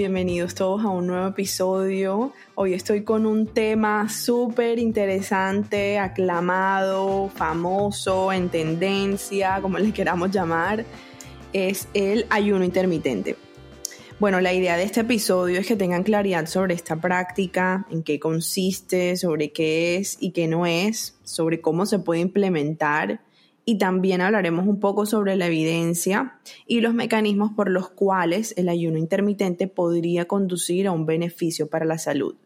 bienvenidos todos a un nuevo episodio. Hoy estoy con un tema súper interesante, aclamado, famoso, en tendencia, como le queramos llamar, es el ayuno intermitente. Bueno, la idea de este episodio es que tengan claridad sobre esta práctica, en qué consiste, sobre qué es y qué no es, sobre cómo se puede implementar y también hablaremos un poco sobre la evidencia y los mecanismos por los cuales el ayuno intermitente podría conducir a un beneficio para la salud.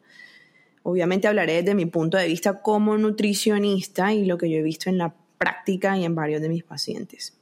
Obviamente hablaré desde mi punto de vista como nutricionista y lo que yo he visto en la práctica y en varios de mis pacientes.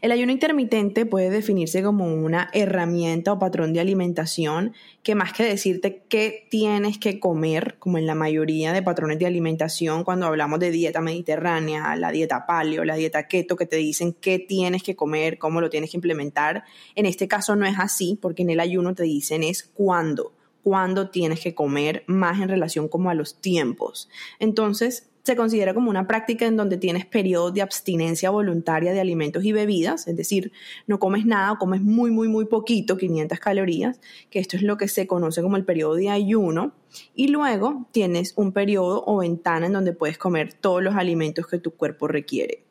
El ayuno intermitente puede definirse como una herramienta o patrón de alimentación que más que decirte qué tienes que comer, como en la mayoría de patrones de alimentación cuando hablamos de dieta mediterránea, la dieta paleo, la dieta keto, que te dicen qué tienes que comer, cómo lo tienes que implementar, en este caso no es así, porque en el ayuno te dicen es cuándo cuándo tienes que comer, más en relación como a los tiempos. Entonces, se considera como una práctica en donde tienes periodos de abstinencia voluntaria de alimentos y bebidas, es decir, no comes nada o comes muy, muy, muy poquito, 500 calorías, que esto es lo que se conoce como el periodo de ayuno, y luego tienes un periodo o ventana en donde puedes comer todos los alimentos que tu cuerpo requiere.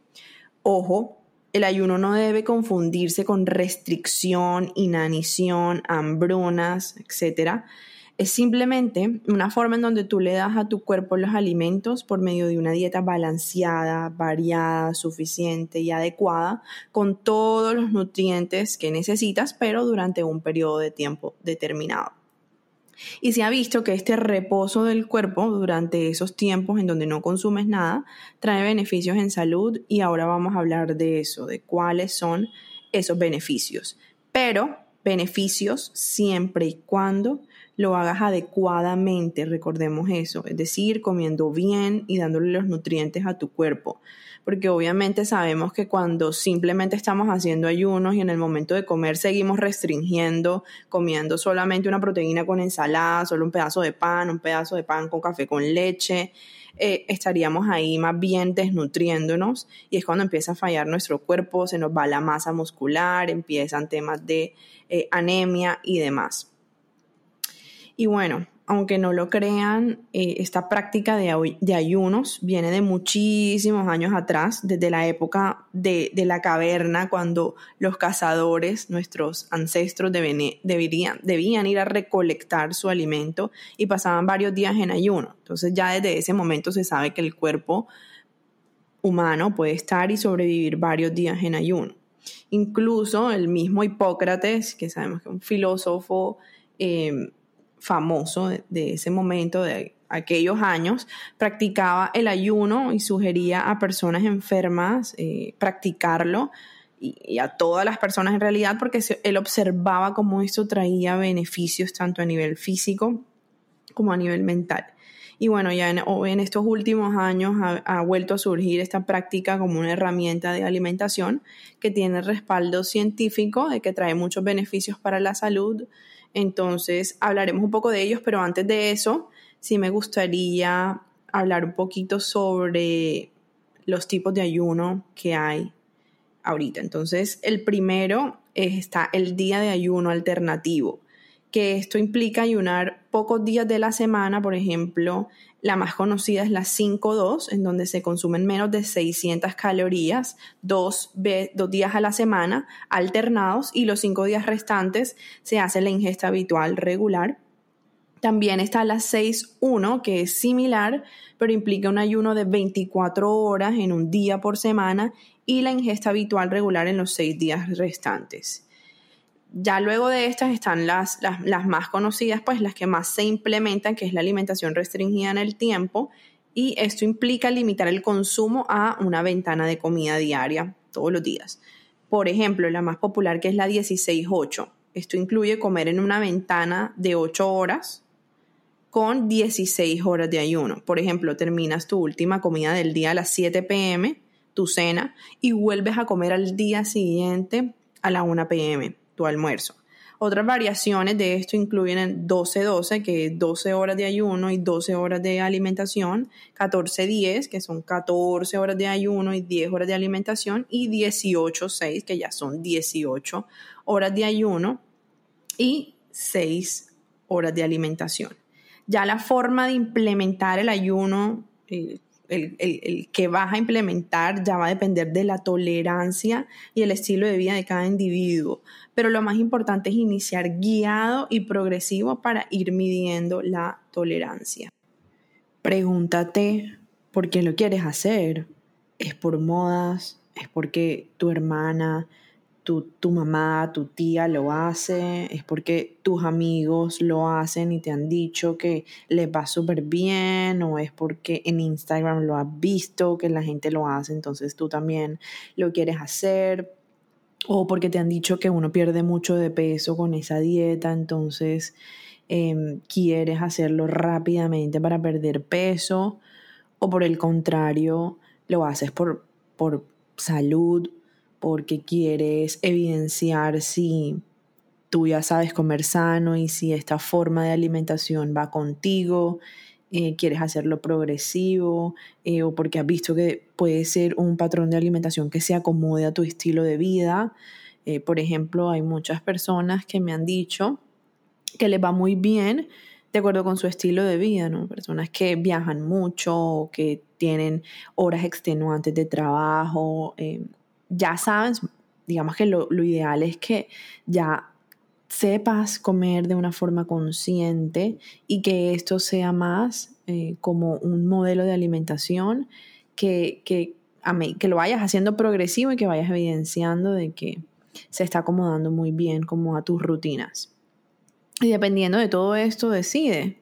Ojo, el ayuno no debe confundirse con restricción, inanición, hambrunas, etcétera es simplemente una forma en donde tú le das a tu cuerpo los alimentos por medio de una dieta balanceada, variada, suficiente y adecuada, con todos los nutrientes que necesitas, pero durante un periodo de tiempo determinado. Y se ha visto que este reposo del cuerpo durante esos tiempos en donde no consumes nada trae beneficios en salud y ahora vamos a hablar de eso, de cuáles son esos beneficios. Pero beneficios siempre y cuando lo hagas adecuadamente, recordemos eso, es decir, comiendo bien y dándole los nutrientes a tu cuerpo. Porque obviamente sabemos que cuando simplemente estamos haciendo ayunos y en el momento de comer seguimos restringiendo, comiendo solamente una proteína con ensalada, solo un pedazo de pan, un pedazo de pan con café con leche, eh, estaríamos ahí más bien desnutriéndonos y es cuando empieza a fallar nuestro cuerpo, se nos va la masa muscular, empiezan temas de eh, anemia y demás. Y bueno, aunque no lo crean, eh, esta práctica de, de, ayunos viene de muchísimos años atrás, desde la época de, la caverna, cuando los cazadores, nuestros ancestros, debían ir a recolectar su alimento y pasaban varios días en ayuno. Entonces ya desde ese momento se sabe que el cuerpo humano puede estar y sobrevivir varios días en ayuno. Incluso el mismo Hipócrates, que sabemos que es un filósofo, eh, famoso de, ese momento, de aquellos años, practicaba el ayuno y sugería a personas enfermas eh, practicarlo y, a todas las personas en realidad porque él observaba cómo esto traía beneficios tanto a nivel físico como a nivel mental. Y bueno, ya en, estos últimos años ha, ha, vuelto a surgir esta práctica como una herramienta de alimentación que tiene respaldo científico de que trae muchos beneficios para la salud, entonces hablaremos un poco de ellos, pero antes de eso, sí me gustaría hablar un poquito sobre los tipos de ayuno que hay ahorita. Entonces, el primero está el día de ayuno alternativo, que esto implica ayunar pocos días de la semana, por ejemplo, la más conocida es la 5-2, en donde se consumen menos de 600 calorías dos, dos días a la semana, alternados, y los cinco días restantes se hace la ingesta habitual regular. También está la 6-1, que es similar, pero implica un ayuno de 24 horas en un día por semana y la ingesta habitual regular en los seis días restantes. Ya luego de estas están las, más conocidas, pues las que más se implementan, que es la alimentación restringida en el tiempo, y esto implica limitar el consumo a una ventana de comida diaria todos los días. Por ejemplo, la más popular que es la 16-8. Esto incluye comer en una ventana de 8 horas con 16 horas de ayuno. Por ejemplo, terminas tu última comida del día a las 7 pm, tu cena, y vuelves a comer al día siguiente a la 1 pm, tu almuerzo. Otras variaciones de esto incluyen el 12-12, que es 12 horas de ayuno y 12 horas de alimentación, 14-10, que son 14 horas de ayuno y 10 horas de alimentación, y 18-6, que ya son 18 horas de ayuno y 6 horas de alimentación. Ya la forma de implementar el ayuno, eh, el, el, que vas a implementar ya va a depender de la tolerancia y el estilo de vida de cada individuo. Pero lo más importante es iniciar guiado y progresivo para ir midiendo la tolerancia. Pregúntate por qué lo quieres hacer. ¿Es por modas? ¿Es porque tu hermana tu, mamá, tu tía lo hace, es porque tus amigos lo hacen y te han dicho que les va súper bien, o es porque en Instagram lo has visto que la gente lo hace, entonces tú también lo quieres hacer, o porque te han dicho que uno pierde mucho de peso con esa dieta, entonces em, quieres hacerlo rápidamente para perder peso, o por el contrario, lo haces por, por salud porque quieres evidenciar si tú ya sabes comer sano y si esta forma de alimentación va contigo, eh, quieres hacerlo progresivo eh, o porque has visto que puede ser un patrón de alimentación que se acomode a tu estilo de vida. Eh, por ejemplo, hay muchas personas que me han dicho que les va muy bien de acuerdo con su estilo de vida, ¿no? Personas que viajan mucho que tienen horas extenuantes de trabajo, ya sabes, digamos que lo, ideal es que ya sepas comer de una forma consciente y que esto sea más eh, como un modelo de alimentación que, que, que lo vayas haciendo progresivo y que vayas evidenciando de que se está acomodando muy bien como a tus rutinas. Y dependiendo de todo esto, decide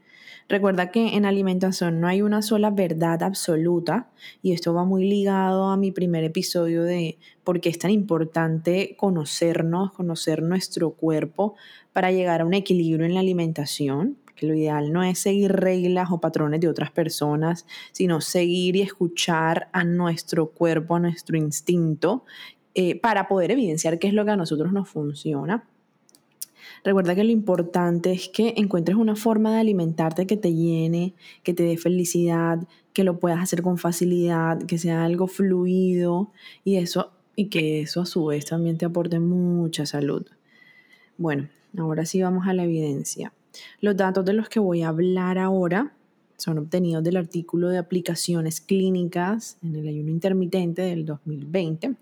Recuerda que en alimentación no hay una sola verdad absoluta y esto va muy ligado a mi primer episodio de por qué es tan importante conocernos, conocer nuestro cuerpo para llegar a un equilibrio en la alimentación. Que lo ideal no es seguir reglas o patrones de otras personas, sino seguir y escuchar a nuestro cuerpo, a nuestro instinto, eh, para poder evidenciar qué es lo que a nosotros nos funciona Recuerda que lo importante es que encuentres una forma de alimentarte que te llene, que te dé felicidad, que lo puedas hacer con facilidad, que sea algo fluido y eso y que eso a su vez también te aporte mucha salud. Bueno, ahora sí vamos a la evidencia. Los datos de los que voy a hablar ahora son obtenidos del artículo de aplicaciones clínicas en el ayuno intermitente del 2020,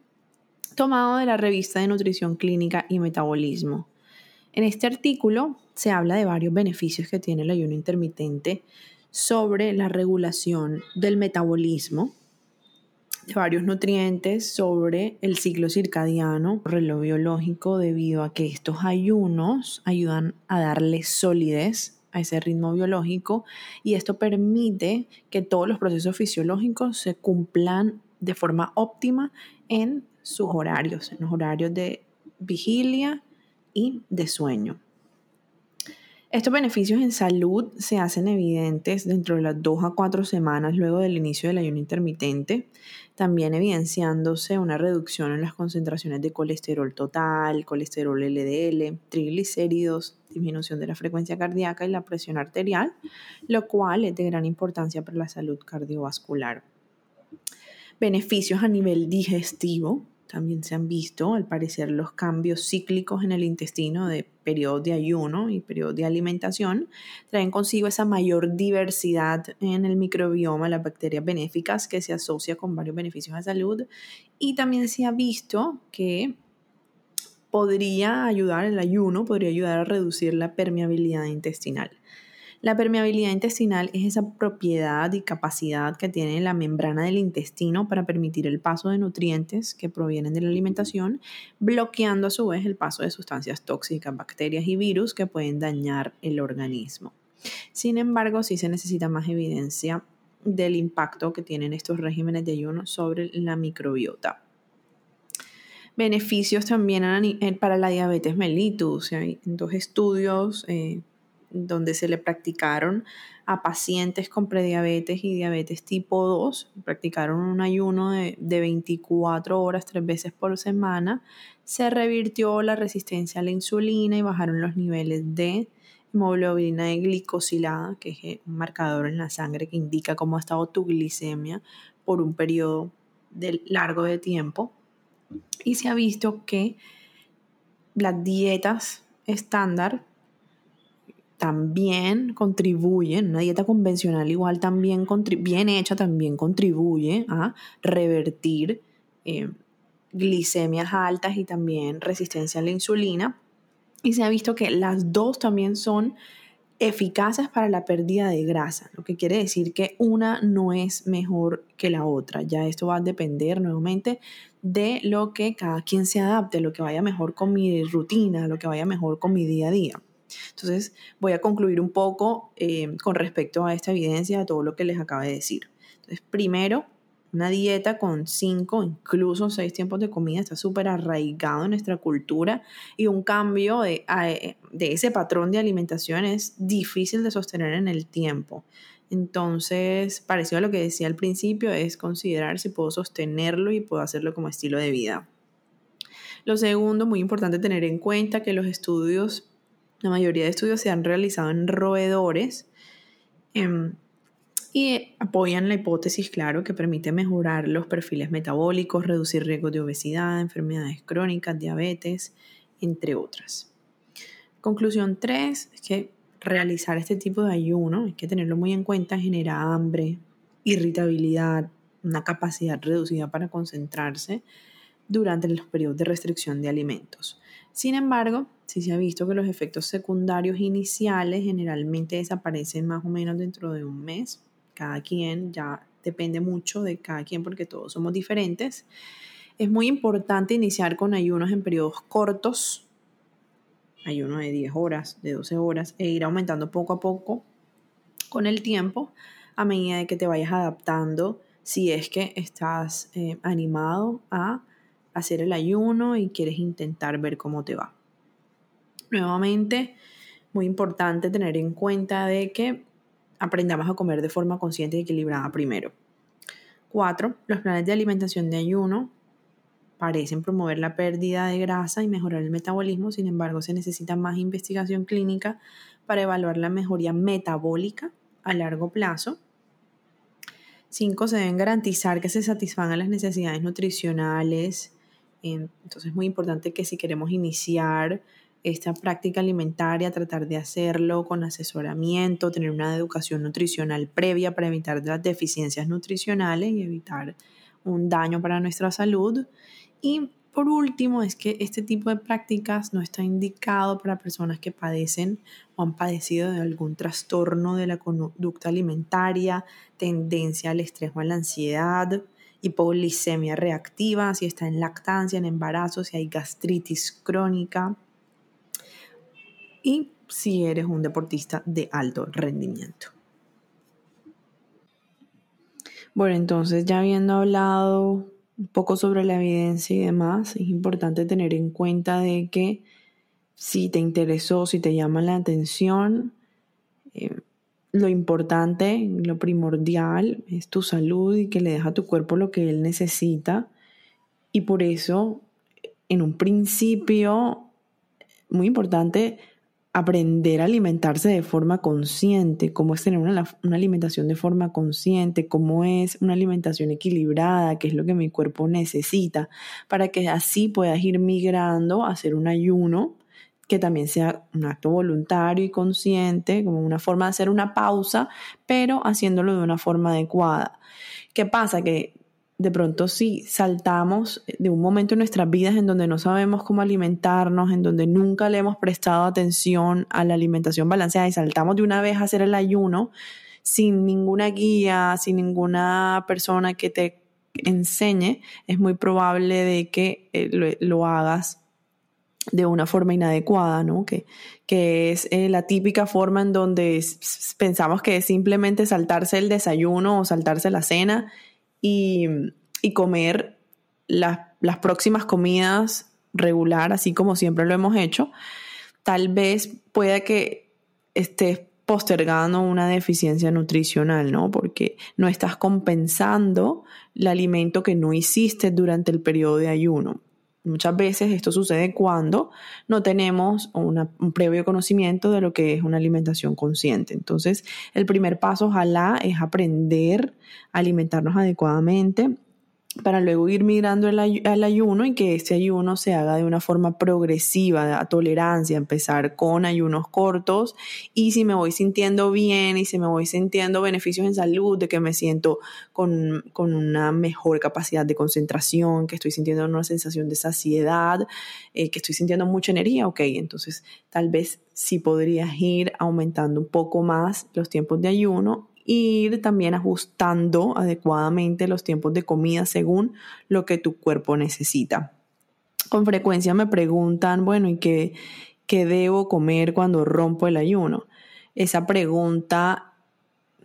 tomado de la revista de nutrición clínica y metabolismo. En este artículo se habla de varios beneficios que tiene el ayuno intermitente sobre la regulación del metabolismo, de varios nutrientes, sobre el ciclo circadiano, reloj biológico, debido a que estos ayunos ayudan a darle solidez a ese ritmo biológico y esto permite que todos los procesos fisiológicos se cumplan de forma óptima en sus horarios, en los horarios de vigilia y de sueño. Estos beneficios en salud se hacen evidentes dentro de las 2 a 4 semanas luego del inicio del ayuno intermitente, también evidenciándose una reducción en las concentraciones de colesterol total, colesterol LDL, triglicéridos, disminución de la frecuencia cardíaca y la presión arterial, lo cual es de gran importancia para la salud cardiovascular. Beneficios a nivel digestivo, también se han visto, al parecer, los cambios cíclicos en el intestino de periodos de ayuno y periodos de alimentación traen consigo esa mayor diversidad en el microbioma, las bacterias benéficas que se asocia con varios beneficios a salud. Y también se ha visto que podría ayudar, el ayuno podría ayudar a reducir la permeabilidad intestinal. La permeabilidad intestinal es esa propiedad y capacidad que tiene la membrana del intestino para permitir el paso de nutrientes que provienen de la alimentación, bloqueando a su vez el paso de sustancias tóxicas, bacterias y virus que pueden dañar el organismo. Sin embargo, sí se necesita más evidencia del impacto que tienen estos regímenes de ayuno sobre la microbiota beneficios también para la diabetes mellitus. Hay dos estudios eh, donde se le practicaron a pacientes con prediabetes y diabetes tipo 2, practicaron un ayuno de, de 24 horas tres veces por semana, se revirtió la resistencia a la insulina y bajaron los niveles de hemoglobina de glicosilada, que es un marcador en la sangre que indica cómo ha estado tu glicemia por un periodo de largo de tiempo. Y se ha visto que las dietas estándar también contribuyen, una dieta convencional igual también, bien hecha también contribuye a revertir eh, glicemias altas y también resistencia a la insulina. Y se ha visto que las dos también son eficaces para la pérdida de grasa, lo que quiere decir que una no es mejor que la otra. Ya esto va a depender nuevamente de lo que cada quien se adapte, lo que vaya mejor con mi rutina, lo que vaya mejor con mi día a día. Entonces voy a concluir un poco eh, con respecto a esta evidencia, de todo lo que les acabo de decir. Entonces, primero, una dieta con cinco, incluso seis tiempos de comida está súper arraigado en nuestra cultura y un cambio de, de, ese patrón de alimentación es difícil de sostener en el tiempo. Entonces, parecido a lo que decía al principio, es considerar si puedo sostenerlo y puedo hacerlo como estilo de vida. Lo segundo, muy importante tener en cuenta que los estudios, la mayoría de estudios se han realizado en roedores. Em, y apoyan la hipótesis, claro, que permite mejorar los perfiles metabólicos, reducir riesgos de obesidad, enfermedades crónicas, diabetes, entre otras. Conclusión 3 es que realizar este tipo de ayuno, hay que tenerlo muy en cuenta, genera hambre, irritabilidad, una capacidad reducida para concentrarse durante los periodos de restricción de alimentos. Sin embargo, sí se ha visto que los efectos secundarios iniciales generalmente desaparecen más o menos dentro de un mes, cada quien, ya depende mucho de cada quien porque todos somos diferentes. Es muy importante iniciar con ayunos en periodos cortos, ayuno de 10 horas, de 12 horas, e ir aumentando poco a poco con el tiempo a medida de que te vayas adaptando si es que estás eh, animado a hacer el ayuno y quieres intentar ver cómo te va. Nuevamente, muy importante tener en cuenta de que aprendamos a comer de forma consciente y equilibrada primero. 4. Los planes de alimentación de ayuno parecen promover la pérdida de grasa y mejorar el metabolismo, sin embargo se necesita más investigación clínica para evaluar la mejoría metabólica a largo plazo. 5. Se deben garantizar que se satisfagan las necesidades nutricionales. Entonces es muy importante que si queremos iniciar esta práctica alimentaria, tratar de hacerlo con asesoramiento, tener una educación nutricional previa para evitar las deficiencias nutricionales y evitar un daño para nuestra salud. Y por último, es que este tipo de prácticas no está indicado para personas que padecen o han padecido de algún trastorno de la conducta alimentaria, tendencia al estrés o a la ansiedad, hipoglicemia reactiva, si está en lactancia, en embarazo, si hay gastritis crónica, y si eres un deportista de alto rendimiento. Bueno, entonces ya habiendo hablado un poco sobre la evidencia y demás, es importante tener en cuenta de que si te interesó, si te llama la atención, eh, lo importante, lo primordial es tu salud y que le deja a tu cuerpo lo que él necesita. Y por eso, en un principio, muy importante, aprender a alimentarse de forma consciente, cómo es tener una, alimentación de forma consciente, cómo es una alimentación equilibrada, qué es lo que mi cuerpo necesita, para que así puedas ir migrando hacer un ayuno que también sea un acto voluntario y consciente, como una forma de hacer una pausa, pero haciéndolo de una forma adecuada. ¿Qué pasa? Que de pronto si saltamos de un momento en nuestras vidas en donde no sabemos cómo alimentarnos, en donde nunca le hemos prestado atención a la alimentación balanceada y saltamos de una vez a hacer el ayuno sin ninguna guía, sin ninguna persona que te enseñe, es muy probable de que eh, lo, hagas de una forma inadecuada, ¿no? Que, que es eh, la típica forma en donde pensamos que es simplemente saltarse el desayuno o saltarse la cena y, comer las próximas comidas regular, así como siempre lo hemos hecho, tal vez pueda que estés postergando una deficiencia nutricional, ¿no? Porque no estás compensando el alimento que no hiciste durante el periodo de ayuno. Muchas veces esto sucede cuando no tenemos un previo conocimiento de lo que es una alimentación consciente. Entonces, el primer paso, ojalá, es aprender a alimentarnos adecuadamente para luego ir migrando al, ayuno y que ese ayuno se haga de una forma progresiva, a tolerancia, empezar con ayunos cortos. Y si me voy sintiendo bien y si me voy sintiendo beneficios en salud, de que me siento con, una mejor capacidad de concentración, que estoy sintiendo una sensación de saciedad, eh, que estoy sintiendo mucha energía, ok, entonces tal vez sí podrías ir aumentando un poco más los tiempos de ayuno ir también ajustando adecuadamente los tiempos de comida según lo que tu cuerpo necesita. Con frecuencia me preguntan, bueno, ¿y qué, qué debo comer cuando rompo el ayuno? Esa pregunta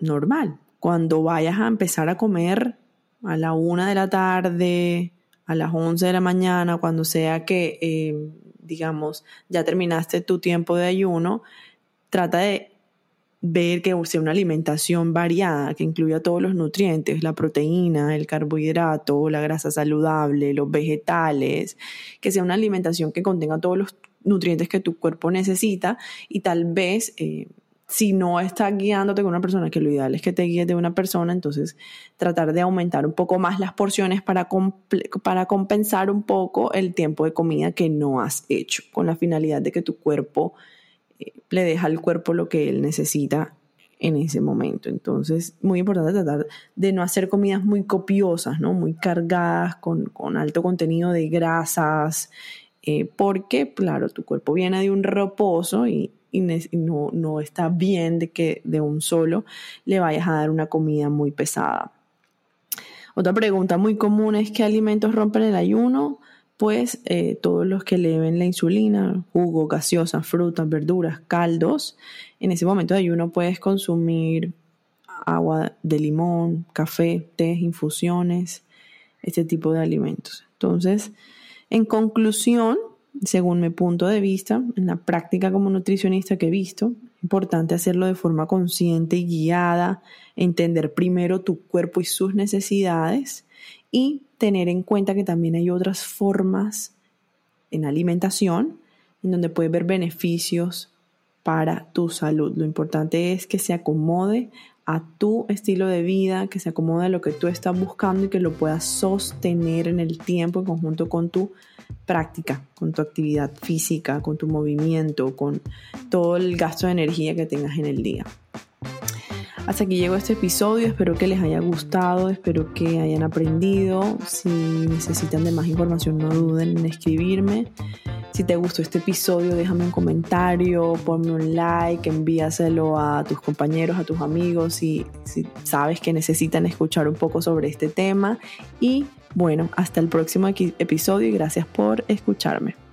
normal. Cuando vayas a empezar a comer a la una de la tarde, a las once de la mañana, cuando sea que, eh, digamos, ya terminaste tu tiempo de ayuno, trata de ver que sea una alimentación variada, que incluya todos los nutrientes, la proteína, el carbohidrato, la grasa saludable, los vegetales, que sea una alimentación que contenga todos los nutrientes que tu cuerpo necesita y tal vez eh, si no está guiándote con una persona, que lo ideal es que te guíes de una persona, entonces tratar de aumentar un poco más las porciones para, para compensar un poco el tiempo de comida que no has hecho, con la finalidad de que tu cuerpo le deja al cuerpo lo que él necesita en ese momento. Entonces, muy importante tratar de no hacer comidas muy copiosas, ¿no? Muy cargadas, con, alto contenido de grasas, eh, porque, claro, tu cuerpo viene de un reposo y, no, no, está bien de que de un solo le vayas a dar una comida muy pesada. Otra pregunta muy común es ¿qué alimentos rompen el ayuno? Pues eh, todos los que eleven la insulina, jugo, gaseosa, frutas, verduras, caldos, en ese momento de ayuno puedes consumir agua de limón, café, té, infusiones, este tipo de alimentos. Entonces, en conclusión, según mi punto de vista, en la práctica como nutricionista que he visto, es importante hacerlo de forma consciente y guiada, entender primero tu cuerpo y sus necesidades y tener en cuenta que también hay otras formas en alimentación en donde puedes ver beneficios para tu salud. Lo importante es que se acomode a tu estilo de vida, que se acomode a lo que tú estás buscando y que lo puedas sostener en el tiempo en conjunto con tu práctica, con tu actividad física, con tu movimiento, con todo el gasto de energía que tengas en el día. Hasta aquí llegó este episodio, espero que les haya gustado, espero que hayan aprendido. Si necesitan de más información, no duden en escribirme. Si te gustó este episodio, déjame un comentario, ponme un like, envíaselo a tus compañeros, a tus amigos, si, si sabes que necesitan escuchar un poco sobre este tema. Y bueno, hasta el próximo episodio y gracias por escucharme.